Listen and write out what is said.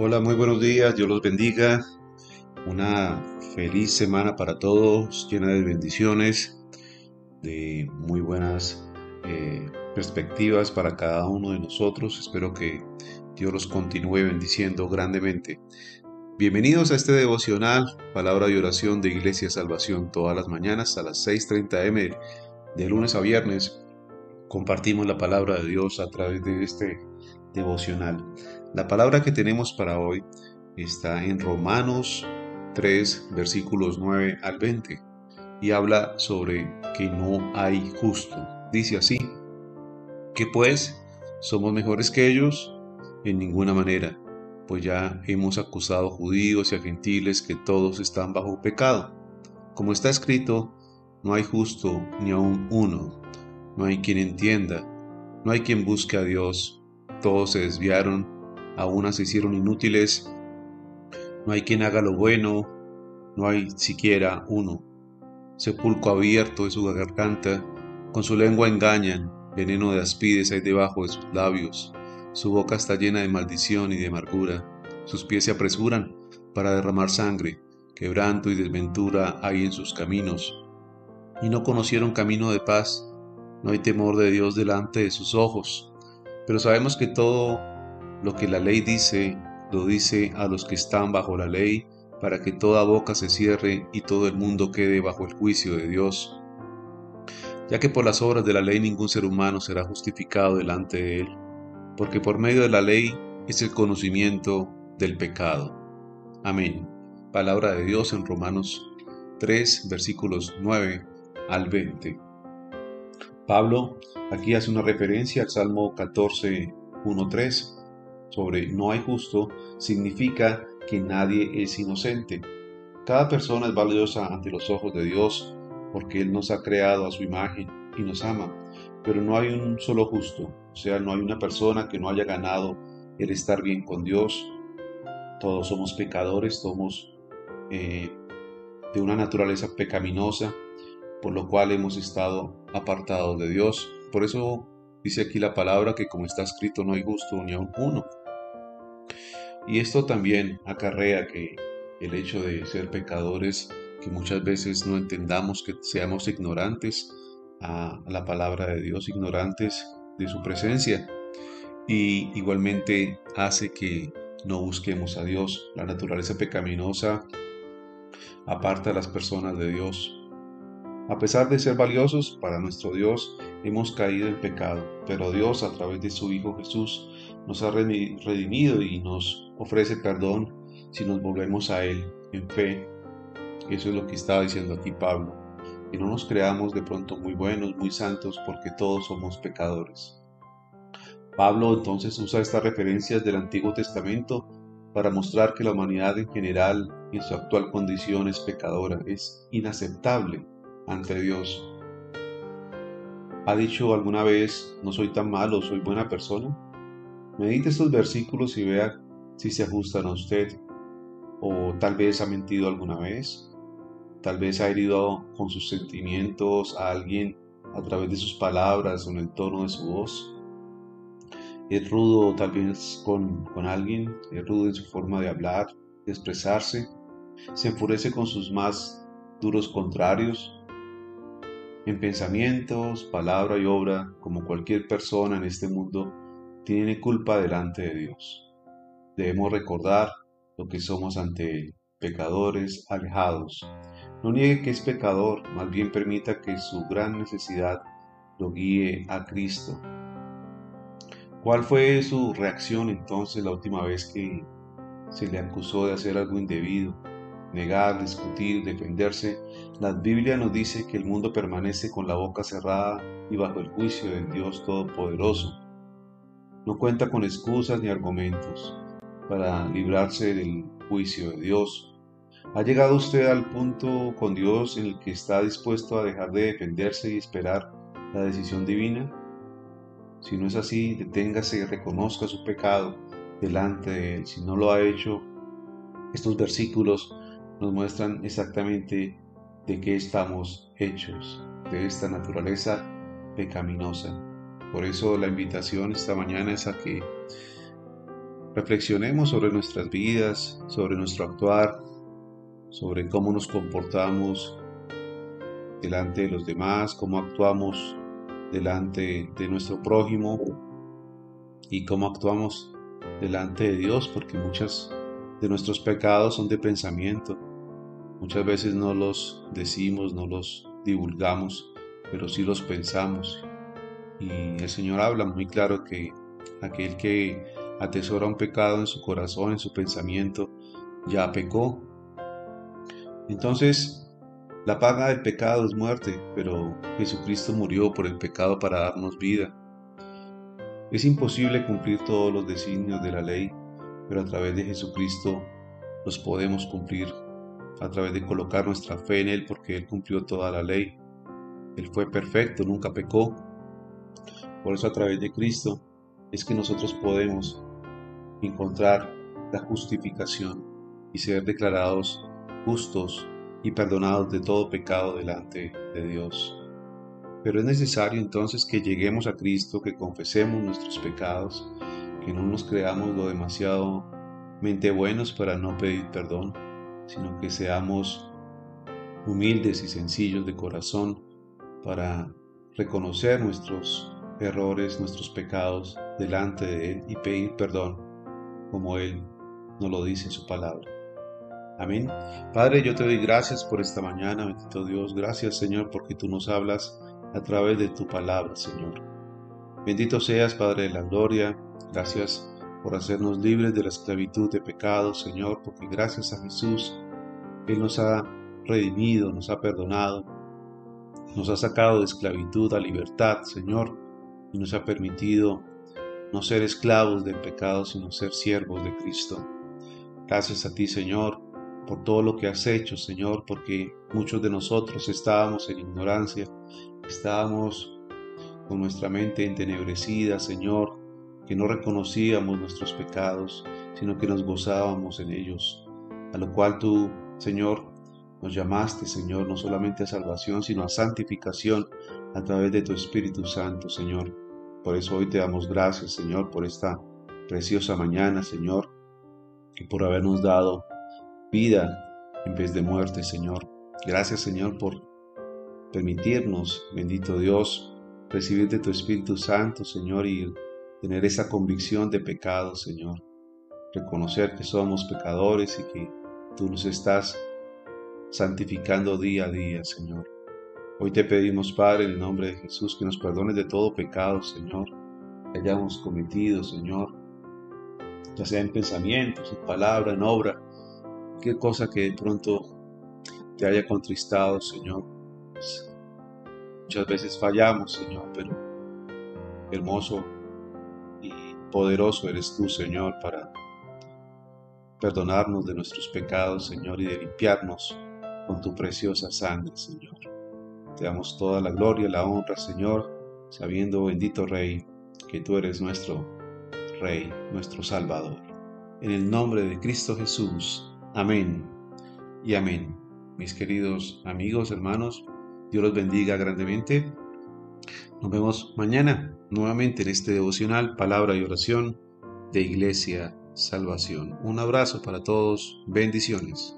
Hola, muy buenos días, Dios los bendiga. Una feliz semana para todos, llena de bendiciones, de muy buenas eh, perspectivas para cada uno de nosotros. Espero que Dios los continúe bendiciendo grandemente. Bienvenidos a este devocional, palabra de oración de Iglesia Salvación, todas las mañanas a las 6.30 m de lunes a viernes. Compartimos la palabra de Dios a través de este devocional. La palabra que tenemos para hoy está en Romanos 3, versículos 9 al 20, y habla sobre que no hay justo. Dice así, que pues somos mejores que ellos en ninguna manera, pues ya hemos acusado judíos y a gentiles que todos están bajo pecado. Como está escrito, no hay justo ni aun uno, no hay quien entienda, no hay quien busque a Dios todos se desviaron, a unas se hicieron inútiles, no hay quien haga lo bueno, no hay siquiera uno. Sepulcro abierto de su garganta, con su lengua engañan, veneno de aspides hay debajo de sus labios, su boca está llena de maldición y de amargura, sus pies se apresuran para derramar sangre, quebranto y desventura hay en sus caminos. Y no conocieron camino de paz, no hay temor de Dios delante de sus ojos. Pero sabemos que todo lo que la ley dice, lo dice a los que están bajo la ley, para que toda boca se cierre y todo el mundo quede bajo el juicio de Dios. Ya que por las obras de la ley ningún ser humano será justificado delante de él, porque por medio de la ley es el conocimiento del pecado. Amén. Palabra de Dios en Romanos 3, versículos 9 al 20. Pablo aquí hace una referencia al Salmo 14, 3 sobre no hay justo, significa que nadie es inocente. Cada persona es valiosa ante los ojos de Dios porque Él nos ha creado a su imagen y nos ama, pero no hay un solo justo, o sea, no hay una persona que no haya ganado el estar bien con Dios. Todos somos pecadores, somos eh, de una naturaleza pecaminosa, por lo cual hemos estado apartados de Dios. Por eso dice aquí la palabra que como está escrito no hay justo ni aun uno. Y esto también acarrea que el hecho de ser pecadores, que muchas veces no entendamos que seamos ignorantes a la palabra de Dios, ignorantes de su presencia. Y igualmente hace que no busquemos a Dios. La naturaleza pecaminosa aparta a las personas de Dios. A pesar de ser valiosos para nuestro Dios, hemos caído en pecado, pero Dios a través de su Hijo Jesús nos ha redimido y nos ofrece perdón si nos volvemos a Él en fe. Eso es lo que estaba diciendo aquí Pablo. Que no nos creamos de pronto muy buenos, muy santos, porque todos somos pecadores. Pablo entonces usa estas referencias del Antiguo Testamento para mostrar que la humanidad en general en su actual condición es pecadora, es inaceptable ante Dios. ¿Ha dicho alguna vez, no soy tan malo, soy buena persona? Medite estos versículos y vea si se ajustan a usted. O tal vez ha mentido alguna vez. Tal vez ha herido con sus sentimientos a alguien a través de sus palabras o en el tono de su voz. Es rudo tal vez con, con alguien, es rudo en su forma de hablar, de expresarse. Se enfurece con sus más duros contrarios en pensamientos, palabra y obra, como cualquier persona en este mundo, tiene culpa delante de Dios. Debemos recordar lo que somos ante Él, pecadores alejados. No niegue que es pecador, más bien permita que su gran necesidad lo guíe a Cristo. ¿Cuál fue su reacción entonces la última vez que se le acusó de hacer algo indebido? negar, discutir, defenderse, la Biblia nos dice que el mundo permanece con la boca cerrada y bajo el juicio del Dios Todopoderoso. No cuenta con excusas ni argumentos para librarse del juicio de Dios. ¿Ha llegado usted al punto con Dios en el que está dispuesto a dejar de defenderse y esperar la decisión divina? Si no es así, deténgase y reconozca su pecado delante de Él. Si no lo ha hecho, estos versículos nos muestran exactamente de qué estamos hechos, de esta naturaleza pecaminosa. Por eso la invitación esta mañana es a que reflexionemos sobre nuestras vidas, sobre nuestro actuar, sobre cómo nos comportamos delante de los demás, cómo actuamos delante de nuestro prójimo y cómo actuamos delante de Dios, porque muchas de nuestros pecados son de pensamiento. Muchas veces no los decimos, no los divulgamos, pero sí los pensamos. Y el Señor habla muy claro que aquel que atesora un pecado en su corazón, en su pensamiento, ya pecó. Entonces, la paga del pecado es muerte, pero Jesucristo murió por el pecado para darnos vida. Es imposible cumplir todos los designios de la ley, pero a través de Jesucristo los podemos cumplir, a través de colocar nuestra fe en Él, porque Él cumplió toda la ley. Él fue perfecto, nunca pecó. Por eso a través de Cristo es que nosotros podemos encontrar la justificación y ser declarados justos y perdonados de todo pecado delante de Dios. Pero es necesario entonces que lleguemos a Cristo, que confesemos nuestros pecados, que no nos creamos lo demasiado mente buenos para no pedir perdón, sino que seamos humildes y sencillos de corazón para reconocer nuestros errores, nuestros pecados delante de Él y pedir perdón, como Él nos lo dice en su palabra. Amén. Padre, yo te doy gracias por esta mañana, bendito Dios. Gracias, Señor, porque tú nos hablas a través de tu palabra, Señor. Bendito seas, Padre de la gloria. Gracias por hacernos libres de la esclavitud de pecado, Señor, porque gracias a Jesús, Él nos ha redimido, nos ha perdonado, nos ha sacado de esclavitud a libertad, Señor, y nos ha permitido no ser esclavos del pecado, sino ser siervos de Cristo. Gracias a ti, Señor, por todo lo que has hecho, Señor, porque muchos de nosotros estábamos en ignorancia, estábamos con nuestra mente entenebrecida, Señor, que no reconocíamos nuestros pecados, sino que nos gozábamos en ellos, a lo cual tú, Señor, nos llamaste, Señor, no solamente a salvación, sino a santificación a través de tu Espíritu Santo, Señor. Por eso hoy te damos gracias, Señor, por esta preciosa mañana, Señor, y por habernos dado vida en vez de muerte, Señor. Gracias, Señor, por permitirnos, bendito Dios, recibir de tu Espíritu Santo, Señor, y tener esa convicción de pecado, Señor. Reconocer que somos pecadores y que tú nos estás santificando día a día, Señor. Hoy te pedimos, Padre, en el nombre de Jesús, que nos perdones de todo pecado, Señor, que hayamos cometido, Señor, ya sea en pensamientos, en palabra, en obra, qué cosa que de pronto te haya contristado, Señor. Muchas veces fallamos, Señor, pero hermoso y poderoso eres tú, Señor, para perdonarnos de nuestros pecados, Señor, y de limpiarnos con tu preciosa sangre, Señor. Te damos toda la gloria la honra, Señor, sabiendo, bendito Rey, que tú eres nuestro Rey, nuestro Salvador. En el nombre de Cristo Jesús. Amén y amén. Mis queridos amigos, hermanos, Dios los bendiga grandemente. Nos vemos mañana nuevamente en este devocional, palabra y oración de Iglesia Salvación. Un abrazo para todos, bendiciones.